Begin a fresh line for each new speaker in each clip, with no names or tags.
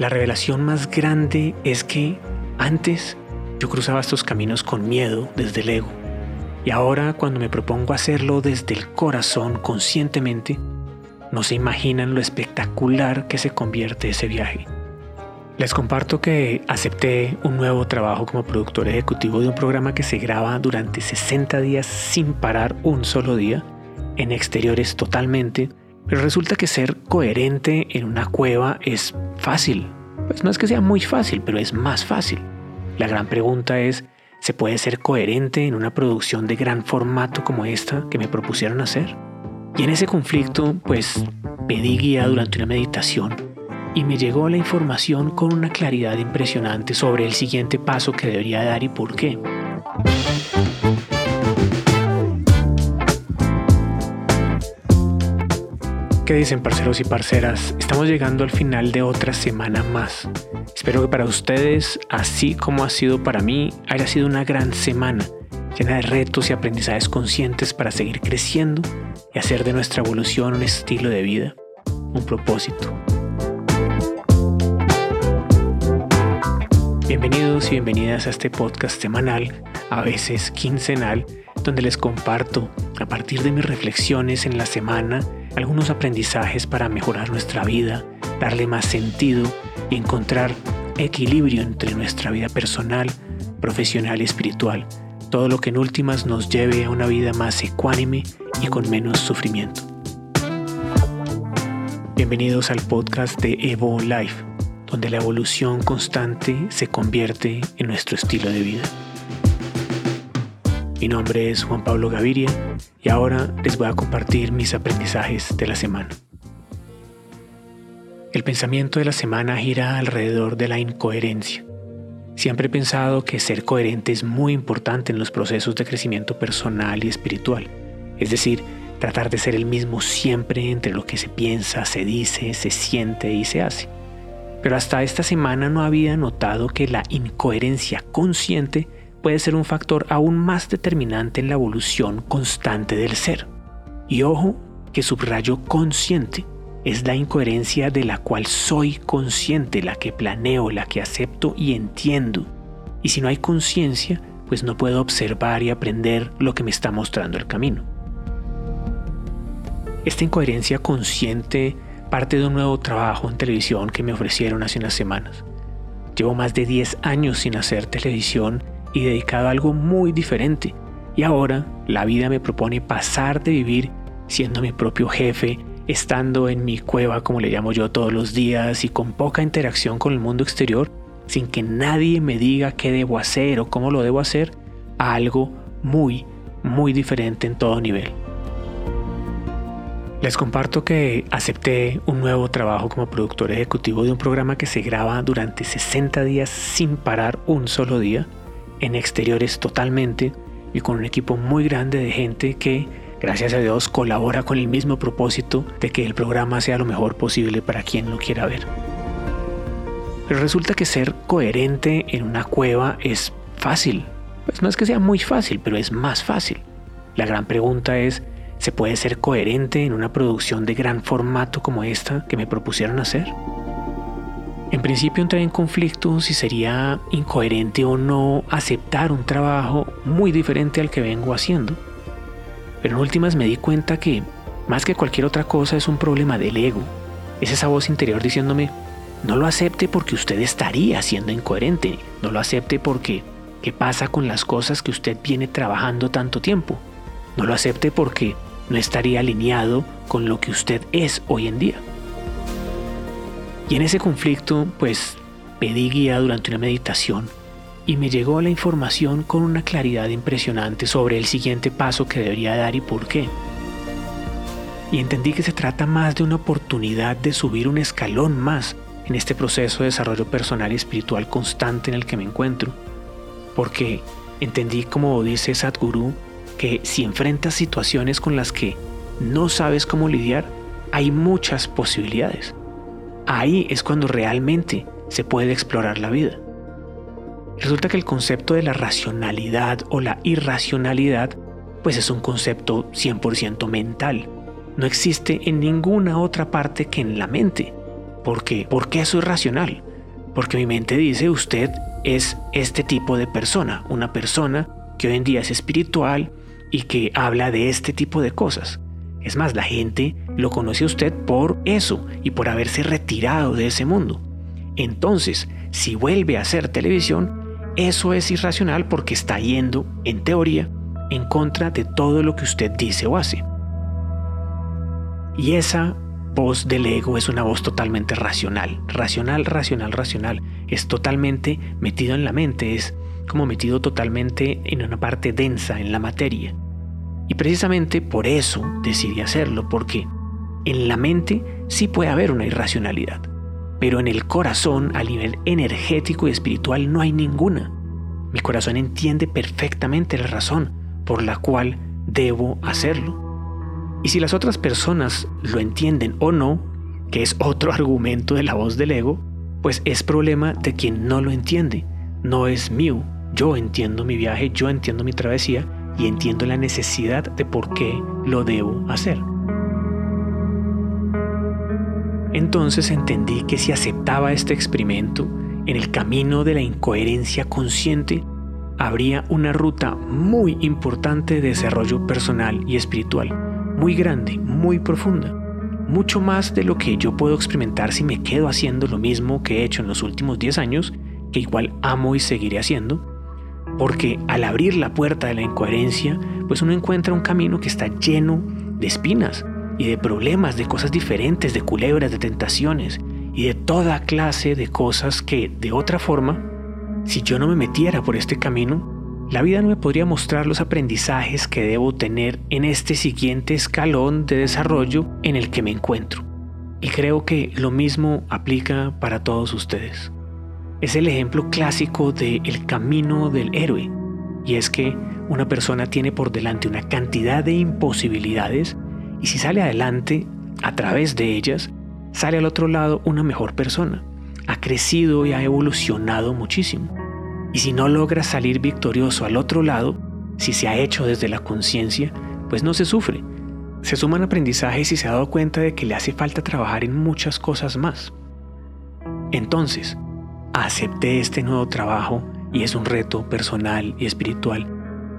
La revelación más grande es que antes yo cruzaba estos caminos con miedo desde el ego. Y ahora cuando me propongo hacerlo desde el corazón conscientemente, no se imaginan lo espectacular que se convierte ese viaje. Les comparto que acepté un nuevo trabajo como productor ejecutivo de un programa que se graba durante 60 días sin parar un solo día, en exteriores totalmente, pero resulta que ser coherente en una cueva es fácil. Pues no es que sea muy fácil, pero es más fácil. La gran pregunta es, ¿se puede ser coherente en una producción de gran formato como esta que me propusieron hacer? Y en ese conflicto, pues pedí guía durante una meditación y me llegó la información con una claridad impresionante sobre el siguiente paso que debería dar y por qué. ¿Qué dicen parceros y parceras? Estamos llegando al final de otra semana más. Espero que para ustedes, así como ha sido para mí, haya sido una gran semana, llena de retos y aprendizajes conscientes para seguir creciendo y hacer de nuestra evolución un estilo de vida, un propósito. Bienvenidos y bienvenidas a este podcast semanal, a veces quincenal, donde les comparto, a partir de mis reflexiones en la semana, algunos aprendizajes para mejorar nuestra vida, darle más sentido y encontrar equilibrio entre nuestra vida personal, profesional y espiritual, todo lo que en últimas nos lleve a una vida más ecuánime y con menos sufrimiento. Bienvenidos al podcast de Evo Life, donde la evolución constante se convierte en nuestro estilo de vida. Mi nombre es Juan Pablo Gaviria y ahora les voy a compartir mis aprendizajes de la semana. El pensamiento de la semana gira alrededor de la incoherencia. Siempre he pensado que ser coherente es muy importante en los procesos de crecimiento personal y espiritual. Es decir, tratar de ser el mismo siempre entre lo que se piensa, se dice, se siente y se hace. Pero hasta esta semana no había notado que la incoherencia consciente puede ser un factor aún más determinante en la evolución constante del ser. Y ojo que subrayo consciente es la incoherencia de la cual soy consciente, la que planeo, la que acepto y entiendo. Y si no hay conciencia, pues no puedo observar y aprender lo que me está mostrando el camino. Esta incoherencia consciente parte de un nuevo trabajo en televisión que me ofrecieron hace unas semanas. Llevo más de 10 años sin hacer televisión y dedicado a algo muy diferente. Y ahora la vida me propone pasar de vivir siendo mi propio jefe, estando en mi cueva, como le llamo yo, todos los días y con poca interacción con el mundo exterior, sin que nadie me diga qué debo hacer o cómo lo debo hacer, a algo muy, muy diferente en todo nivel. Les comparto que acepté un nuevo trabajo como productor ejecutivo de un programa que se graba durante 60 días sin parar un solo día en exteriores totalmente y con un equipo muy grande de gente que, gracias a Dios, colabora con el mismo propósito de que el programa sea lo mejor posible para quien lo quiera ver. Pero resulta que ser coherente en una cueva es fácil. Pues no es que sea muy fácil, pero es más fácil. La gran pregunta es, ¿se puede ser coherente en una producción de gran formato como esta que me propusieron hacer? En principio entré en conflicto si sería incoherente o no aceptar un trabajo muy diferente al que vengo haciendo. Pero en últimas me di cuenta que, más que cualquier otra cosa, es un problema del ego. Es esa voz interior diciéndome, no lo acepte porque usted estaría siendo incoherente, no lo acepte porque, ¿qué pasa con las cosas que usted viene trabajando tanto tiempo? No lo acepte porque no estaría alineado con lo que usted es hoy en día. Y en ese conflicto, pues pedí guía durante una meditación y me llegó la información con una claridad impresionante sobre el siguiente paso que debería dar y por qué. Y entendí que se trata más de una oportunidad de subir un escalón más en este proceso de desarrollo personal y espiritual constante en el que me encuentro. Porque entendí, como dice Sadhguru, que si enfrentas situaciones con las que no sabes cómo lidiar, hay muchas posibilidades ahí es cuando realmente se puede explorar la vida. Resulta que el concepto de la racionalidad o la irracionalidad pues es un concepto 100% mental. No existe en ninguna otra parte que en la mente. ¿Por qué? Porque eso es racional. Porque mi mente dice, usted es este tipo de persona, una persona que hoy en día es espiritual y que habla de este tipo de cosas. Es más, la gente lo conoce a usted por eso y por haberse retirado de ese mundo. Entonces, si vuelve a hacer televisión, eso es irracional porque está yendo, en teoría, en contra de todo lo que usted dice o hace. Y esa voz del ego es una voz totalmente racional, racional, racional, racional. Es totalmente metido en la mente, es como metido totalmente en una parte densa, en la materia. Y precisamente por eso decidí hacerlo, porque en la mente sí puede haber una irracionalidad, pero en el corazón, a nivel energético y espiritual, no hay ninguna. Mi corazón entiende perfectamente la razón por la cual debo hacerlo. Y si las otras personas lo entienden o no, que es otro argumento de la voz del ego, pues es problema de quien no lo entiende, no es mío. Yo entiendo mi viaje, yo entiendo mi travesía y entiendo la necesidad de por qué lo debo hacer. Entonces entendí que si aceptaba este experimento en el camino de la incoherencia consciente, habría una ruta muy importante de desarrollo personal y espiritual, muy grande, muy profunda, mucho más de lo que yo puedo experimentar si me quedo haciendo lo mismo que he hecho en los últimos 10 años, que igual amo y seguiré haciendo, porque al abrir la puerta de la incoherencia, pues uno encuentra un camino que está lleno de espinas y de problemas, de cosas diferentes, de culebras, de tentaciones y de toda clase de cosas que de otra forma, si yo no me metiera por este camino, la vida no me podría mostrar los aprendizajes que debo tener en este siguiente escalón de desarrollo en el que me encuentro. Y creo que lo mismo aplica para todos ustedes es el ejemplo clásico del el camino del héroe. Y es que una persona tiene por delante una cantidad de imposibilidades y si sale adelante a través de ellas, sale al otro lado una mejor persona. Ha crecido y ha evolucionado muchísimo. Y si no logra salir victorioso al otro lado, si se ha hecho desde la conciencia, pues no se sufre. Se suman aprendizajes y se ha dado cuenta de que le hace falta trabajar en muchas cosas más. Entonces, acepté este nuevo trabajo y es un reto personal y espiritual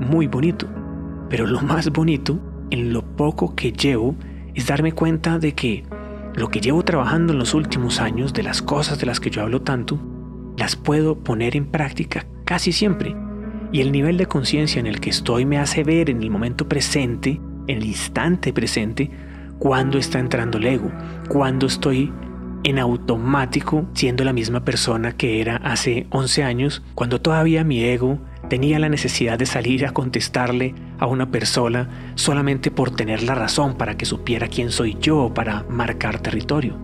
muy bonito. Pero lo más bonito, en lo poco que llevo, es darme cuenta de que lo que llevo trabajando en los últimos años, de las cosas de las que yo hablo tanto, las puedo poner en práctica casi siempre. Y el nivel de conciencia en el que estoy me hace ver en el momento presente, en el instante presente, cuando está entrando el ego, cuando estoy en automático siendo la misma persona que era hace 11 años, cuando todavía mi ego tenía la necesidad de salir a contestarle a una persona solamente por tener la razón para que supiera quién soy yo, para marcar territorio.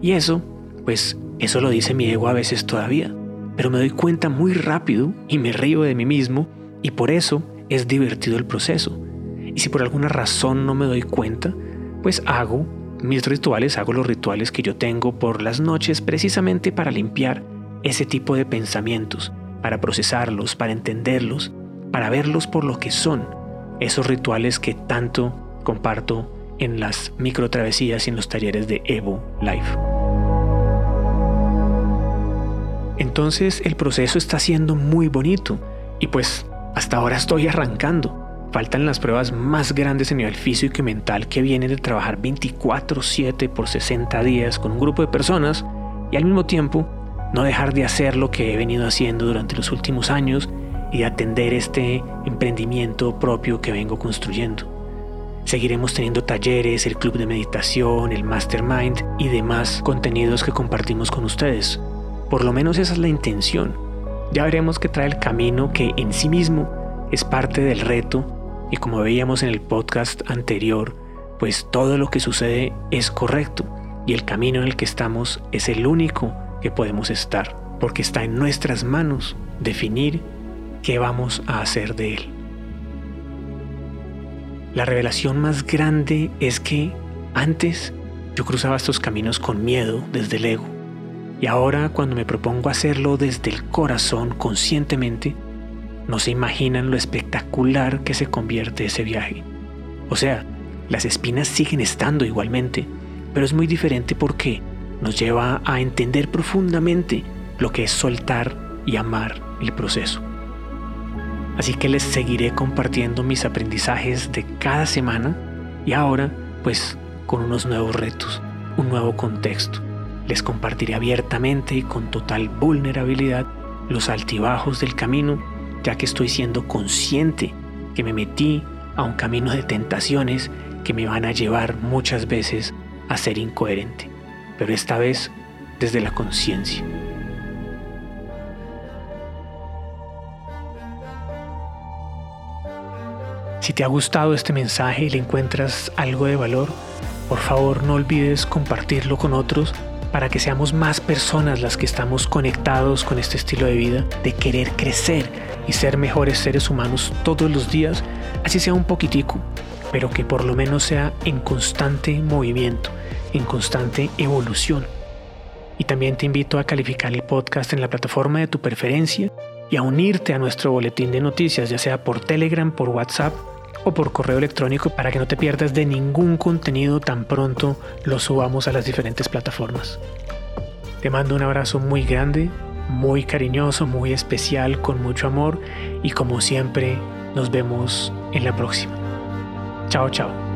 Y eso, pues eso lo dice mi ego a veces todavía, pero me doy cuenta muy rápido y me río de mí mismo y por eso es divertido el proceso. Y si por alguna razón no me doy cuenta, pues hago mis rituales, hago los rituales que yo tengo por las noches precisamente para limpiar ese tipo de pensamientos, para procesarlos, para entenderlos, para verlos por lo que son, esos rituales que tanto comparto en las micro travesías y en los talleres de Evo Life. Entonces el proceso está siendo muy bonito y pues hasta ahora estoy arrancando. Faltan las pruebas más grandes a nivel físico y mental que vienen de trabajar 24/7 por 60 días con un grupo de personas y al mismo tiempo no dejar de hacer lo que he venido haciendo durante los últimos años y atender este emprendimiento propio que vengo construyendo. Seguiremos teniendo talleres, el club de meditación, el mastermind y demás contenidos que compartimos con ustedes. Por lo menos esa es la intención. Ya veremos qué trae el camino que en sí mismo es parte del reto y como veíamos en el podcast anterior, pues todo lo que sucede es correcto y el camino en el que estamos es el único que podemos estar, porque está en nuestras manos definir qué vamos a hacer de él. La revelación más grande es que antes yo cruzaba estos caminos con miedo desde el ego y ahora cuando me propongo hacerlo desde el corazón conscientemente, no se imaginan lo espectacular que se convierte ese viaje. O sea, las espinas siguen estando igualmente, pero es muy diferente porque nos lleva a entender profundamente lo que es soltar y amar el proceso. Así que les seguiré compartiendo mis aprendizajes de cada semana y ahora pues con unos nuevos retos, un nuevo contexto. Les compartiré abiertamente y con total vulnerabilidad los altibajos del camino, ya que estoy siendo consciente que me metí a un camino de tentaciones que me van a llevar muchas veces a ser incoherente, pero esta vez desde la conciencia. Si te ha gustado este mensaje y le encuentras algo de valor, por favor no olvides compartirlo con otros para que seamos más personas las que estamos conectados con este estilo de vida, de querer crecer y ser mejores seres humanos todos los días, así sea un poquitico, pero que por lo menos sea en constante movimiento, en constante evolución. Y también te invito a calificar el podcast en la plataforma de tu preferencia y a unirte a nuestro boletín de noticias, ya sea por Telegram, por WhatsApp o por correo electrónico para que no te pierdas de ningún contenido tan pronto lo subamos a las diferentes plataformas. Te mando un abrazo muy grande, muy cariñoso, muy especial, con mucho amor y como siempre nos vemos en la próxima. Chao, chao.